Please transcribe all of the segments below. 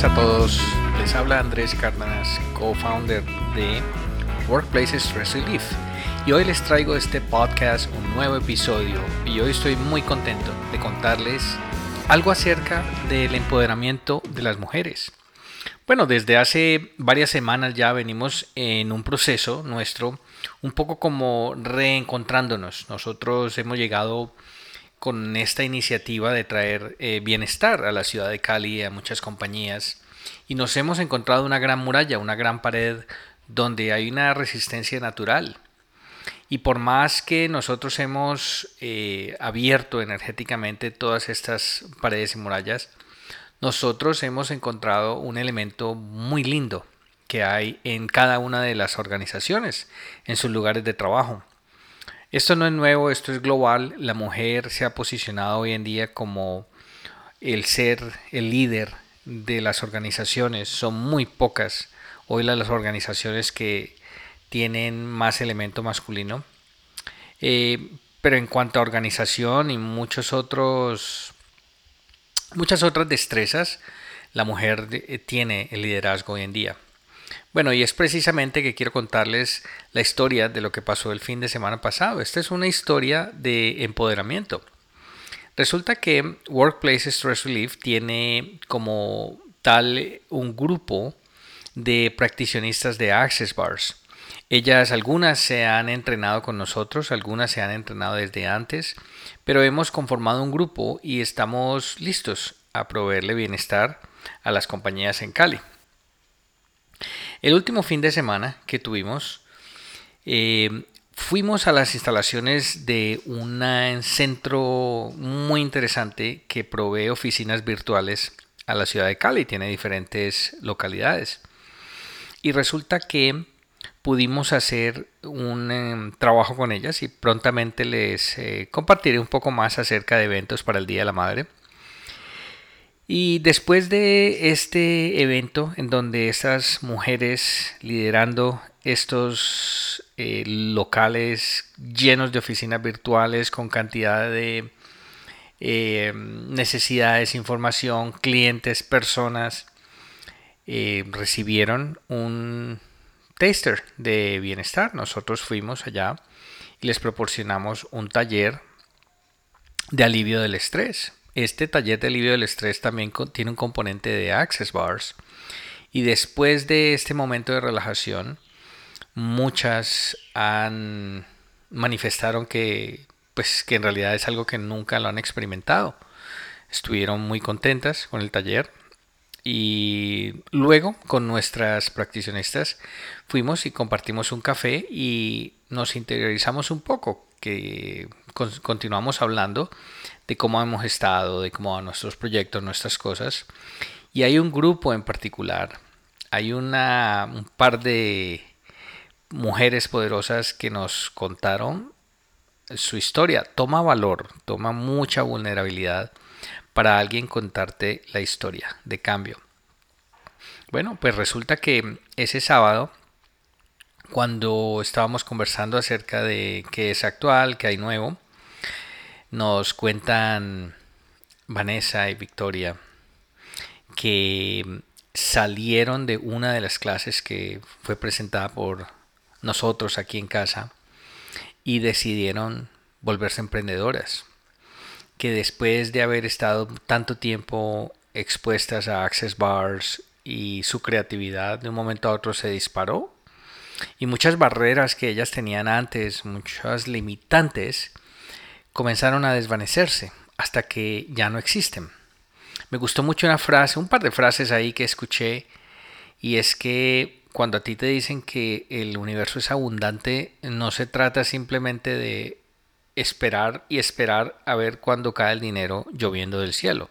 días a todos. Les habla Andrés Cárdenas, co-founder de Workplaces Stress Relief. Y hoy les traigo este podcast, un nuevo episodio. Y hoy estoy muy contento de contarles algo acerca del empoderamiento de las mujeres. Bueno, desde hace varias semanas ya venimos en un proceso nuestro, un poco como reencontrándonos. Nosotros hemos llegado con esta iniciativa de traer eh, bienestar a la ciudad de Cali, a muchas compañías, y nos hemos encontrado una gran muralla, una gran pared donde hay una resistencia natural. Y por más que nosotros hemos eh, abierto energéticamente todas estas paredes y murallas, nosotros hemos encontrado un elemento muy lindo que hay en cada una de las organizaciones, en sus lugares de trabajo. Esto no es nuevo, esto es global. La mujer se ha posicionado hoy en día como el ser el líder de las organizaciones. Son muy pocas hoy las organizaciones que tienen más elemento masculino. Eh, pero en cuanto a organización y muchos otros, muchas otras destrezas, la mujer eh, tiene el liderazgo hoy en día. Bueno, y es precisamente que quiero contarles la historia de lo que pasó el fin de semana pasado. Esta es una historia de empoderamiento. Resulta que Workplace Stress Relief tiene como tal un grupo de practicionistas de Access Bars. Ellas, algunas se han entrenado con nosotros, algunas se han entrenado desde antes, pero hemos conformado un grupo y estamos listos a proveerle bienestar a las compañías en Cali. El último fin de semana que tuvimos, eh, fuimos a las instalaciones de un centro muy interesante que provee oficinas virtuales a la ciudad de Cali, tiene diferentes localidades. Y resulta que pudimos hacer un em, trabajo con ellas y prontamente les eh, compartiré un poco más acerca de eventos para el Día de la Madre. Y después de este evento en donde estas mujeres liderando estos eh, locales llenos de oficinas virtuales con cantidad de eh, necesidades, información, clientes, personas, eh, recibieron un taster de bienestar. Nosotros fuimos allá y les proporcionamos un taller de alivio del estrés. Este taller de alivio del estrés también tiene un componente de access bars. Y después de este momento de relajación, muchas han manifestaron que pues que en realidad es algo que nunca lo han experimentado. Estuvieron muy contentas con el taller y luego con nuestras practicionistas fuimos y compartimos un café y nos interiorizamos un poco, que continuamos hablando de cómo hemos estado, de cómo van nuestros proyectos, nuestras cosas. Y hay un grupo en particular, hay una, un par de mujeres poderosas que nos contaron su historia. Toma valor, toma mucha vulnerabilidad para alguien contarte la historia de cambio. Bueno, pues resulta que ese sábado, cuando estábamos conversando acerca de qué es actual, qué hay nuevo, nos cuentan Vanessa y Victoria que salieron de una de las clases que fue presentada por nosotros aquí en casa y decidieron volverse emprendedoras. Que después de haber estado tanto tiempo expuestas a access bars y su creatividad de un momento a otro se disparó y muchas barreras que ellas tenían antes, muchas limitantes, comenzaron a desvanecerse hasta que ya no existen. Me gustó mucho una frase, un par de frases ahí que escuché, y es que cuando a ti te dicen que el universo es abundante, no se trata simplemente de esperar y esperar a ver cuándo cae el dinero lloviendo del cielo.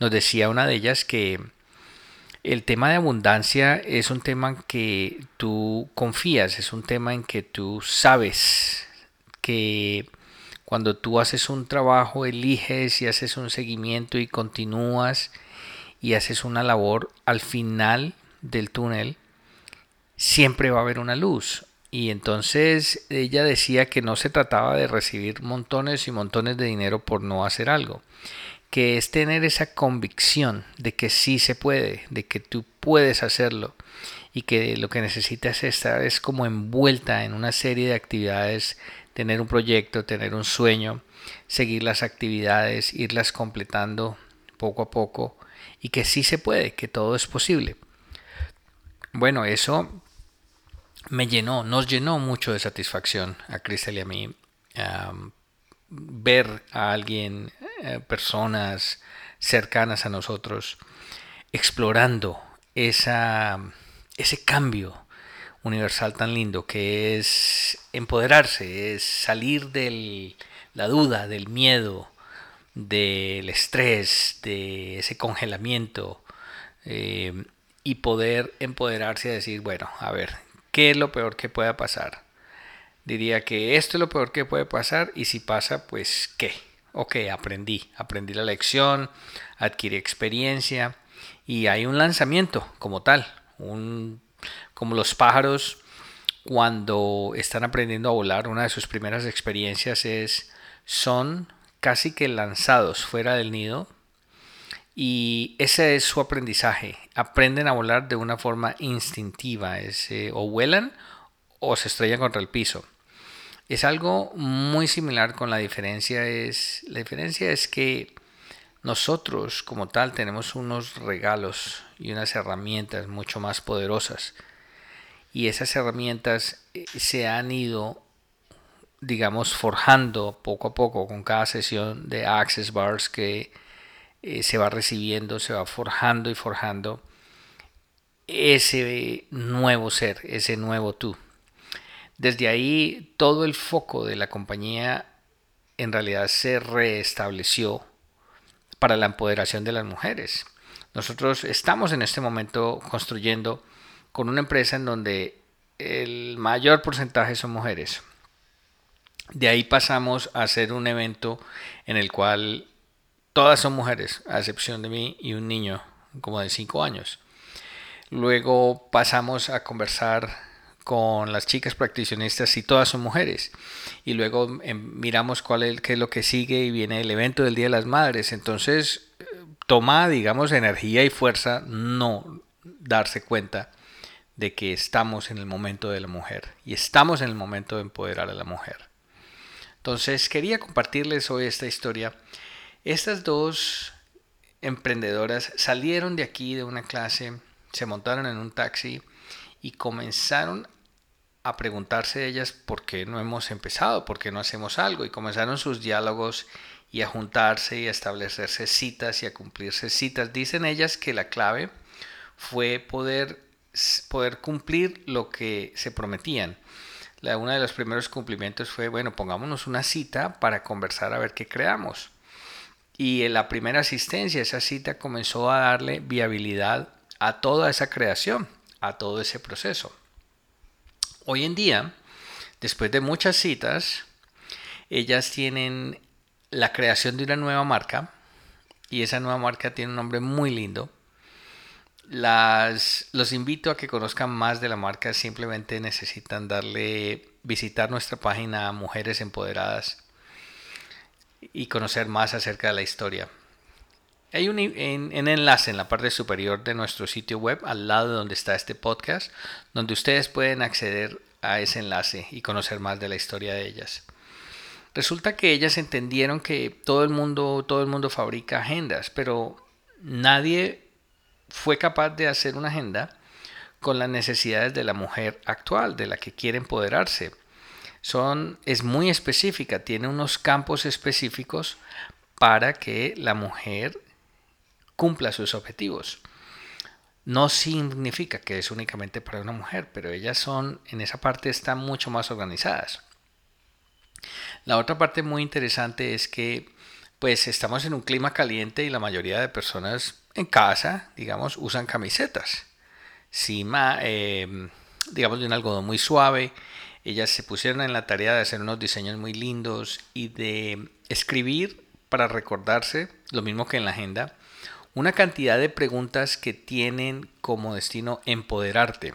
Nos decía una de ellas que el tema de abundancia es un tema en que tú confías, es un tema en que tú sabes que cuando tú haces un trabajo, eliges y haces un seguimiento y continúas y haces una labor, al final del túnel siempre va a haber una luz. Y entonces ella decía que no se trataba de recibir montones y montones de dinero por no hacer algo, que es tener esa convicción de que sí se puede, de que tú puedes hacerlo y que lo que necesitas es estar es como envuelta en una serie de actividades, tener un proyecto, tener un sueño, seguir las actividades, irlas completando poco a poco y que sí se puede, que todo es posible. Bueno, eso me llenó, nos llenó mucho de satisfacción a Cristel y a mí ver a alguien, eh, personas cercanas a nosotros, explorando esa, ese cambio universal tan lindo que es empoderarse, es salir de la duda, del miedo, del estrés, de ese congelamiento eh, y poder empoderarse y decir, bueno, a ver, ¿qué es lo peor que pueda pasar? Diría que esto es lo peor que puede pasar y si pasa, pues ¿qué? Ok, aprendí, aprendí la lección, adquirí experiencia y hay un lanzamiento como tal, un, como los pájaros cuando están aprendiendo a volar, una de sus primeras experiencias es son casi que lanzados fuera del nido y ese es su aprendizaje. Aprenden a volar de una forma instintiva, o vuelan o se estrellan contra el piso. Es algo muy similar con la diferencia es la diferencia es que nosotros como tal tenemos unos regalos y unas herramientas mucho más poderosas y esas herramientas eh, se han ido digamos forjando poco a poco con cada sesión de access bars que eh, se va recibiendo, se va forjando y forjando ese nuevo ser, ese nuevo tú. Desde ahí todo el foco de la compañía en realidad se restableció para la empoderación de las mujeres. Nosotros estamos en este momento construyendo con una empresa en donde el mayor porcentaje son mujeres. De ahí pasamos a hacer un evento en el cual todas son mujeres, a excepción de mí y un niño como de 5 años. Luego pasamos a conversar con las chicas practicionistas y todas son mujeres. Y luego em, miramos cuál es, qué es lo que sigue y viene el evento del Día de las Madres. Entonces toma, digamos, energía y fuerza no darse cuenta de que estamos en el momento de la mujer y estamos en el momento de empoderar a la mujer. Entonces quería compartirles hoy esta historia. Estas dos emprendedoras salieron de aquí de una clase, se montaron en un taxi y comenzaron a preguntarse ellas por qué no hemos empezado, por qué no hacemos algo. Y comenzaron sus diálogos y a juntarse y a establecerse citas y a cumplirse citas. Dicen ellas que la clave fue poder, poder cumplir lo que se prometían. La, uno de los primeros cumplimientos fue, bueno, pongámonos una cita para conversar a ver qué creamos. Y en la primera asistencia, esa cita comenzó a darle viabilidad a toda esa creación, a todo ese proceso. Hoy en día, después de muchas citas, ellas tienen la creación de una nueva marca y esa nueva marca tiene un nombre muy lindo. Las, los invito a que conozcan más de la marca, simplemente necesitan darle, visitar nuestra página Mujeres Empoderadas y conocer más acerca de la historia. Hay un, enlace en la parte superior de nuestro sitio web, al lado de donde está este podcast, donde ustedes pueden acceder a ese enlace y conocer más de la historia de ellas. Resulta que ellas entendieron que todo el mundo, todo el mundo fabrica agendas, pero nadie fue capaz de hacer una agenda con las necesidades de la mujer actual, de la que quiere empoderarse. Son, es muy específica, tiene unos campos específicos para que la mujer cumpla sus objetivos. No significa que es únicamente para una mujer, pero ellas son, en esa parte están mucho más organizadas. La otra parte muy interesante es que pues estamos en un clima caliente y la mayoría de personas en casa, digamos, usan camisetas. Eh, digamos, de un algodón muy suave. Ellas se pusieron en la tarea de hacer unos diseños muy lindos y de escribir para recordarse, lo mismo que en la agenda, una cantidad de preguntas que tienen como destino empoderarte.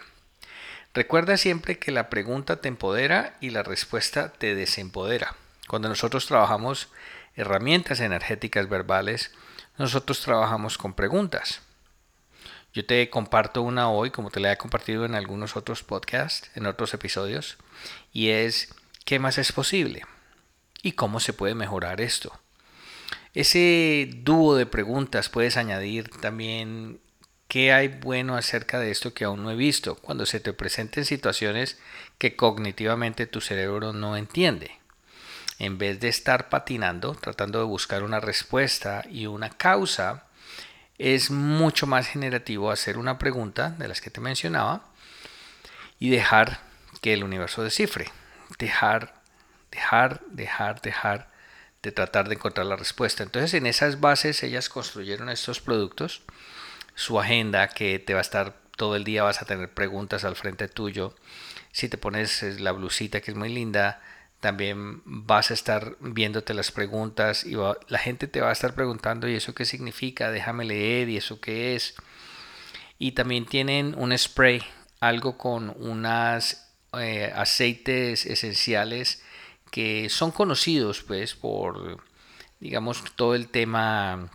Recuerda siempre que la pregunta te empodera y la respuesta te desempodera. Cuando nosotros trabajamos herramientas energéticas verbales, nosotros trabajamos con preguntas. Yo te comparto una hoy, como te la he compartido en algunos otros podcasts, en otros episodios, y es ¿qué más es posible? ¿Y cómo se puede mejorar esto? Ese dúo de preguntas puedes añadir también qué hay bueno acerca de esto que aún no he visto cuando se te presenten situaciones que cognitivamente tu cerebro no entiende. En vez de estar patinando, tratando de buscar una respuesta y una causa, es mucho más generativo hacer una pregunta de las que te mencionaba y dejar que el universo descifre. Dejar, dejar, dejar, dejar de tratar de encontrar la respuesta. Entonces en esas bases ellas construyeron estos productos, su agenda que te va a estar todo el día, vas a tener preguntas al frente tuyo. Si te pones la blusita que es muy linda, también vas a estar viéndote las preguntas y la gente te va a estar preguntando y eso qué significa, déjame leer y eso qué es. Y también tienen un spray, algo con unas eh, aceites esenciales que son conocidos pues por digamos todo el tema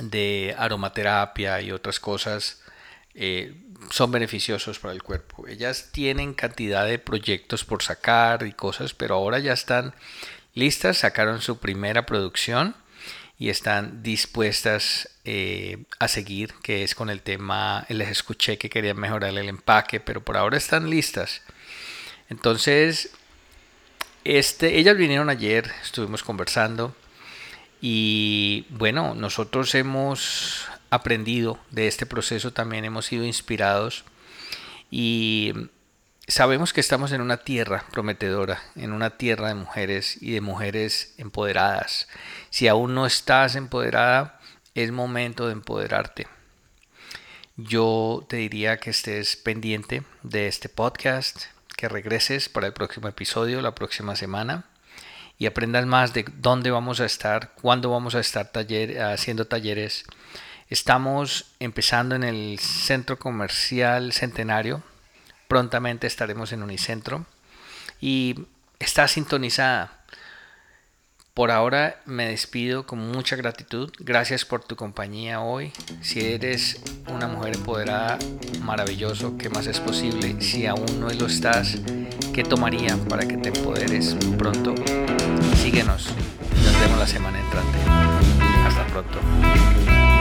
de aromaterapia y otras cosas eh, son beneficiosos para el cuerpo. Ellas tienen cantidad de proyectos por sacar y cosas, pero ahora ya están listas, sacaron su primera producción y están dispuestas eh, a seguir, que es con el tema, les escuché que querían mejorar el empaque, pero por ahora están listas. Entonces, este, ellas vinieron ayer, estuvimos conversando y bueno, nosotros hemos aprendido de este proceso, también hemos sido inspirados y sabemos que estamos en una tierra prometedora, en una tierra de mujeres y de mujeres empoderadas. Si aún no estás empoderada, es momento de empoderarte. Yo te diría que estés pendiente de este podcast, que regreses para el próximo episodio, la próxima semana, y aprendas más de dónde vamos a estar, cuándo vamos a estar haciendo talleres Estamos empezando en el Centro Comercial Centenario. Prontamente estaremos en Unicentro. Y está sintonizada. Por ahora me despido con mucha gratitud. Gracias por tu compañía hoy. Si eres una mujer empoderada, maravilloso. ¿Qué más es posible? Si aún no lo estás, ¿qué tomaría para que te empoderes pronto? Síguenos. Nos vemos la semana entrante. Hasta pronto.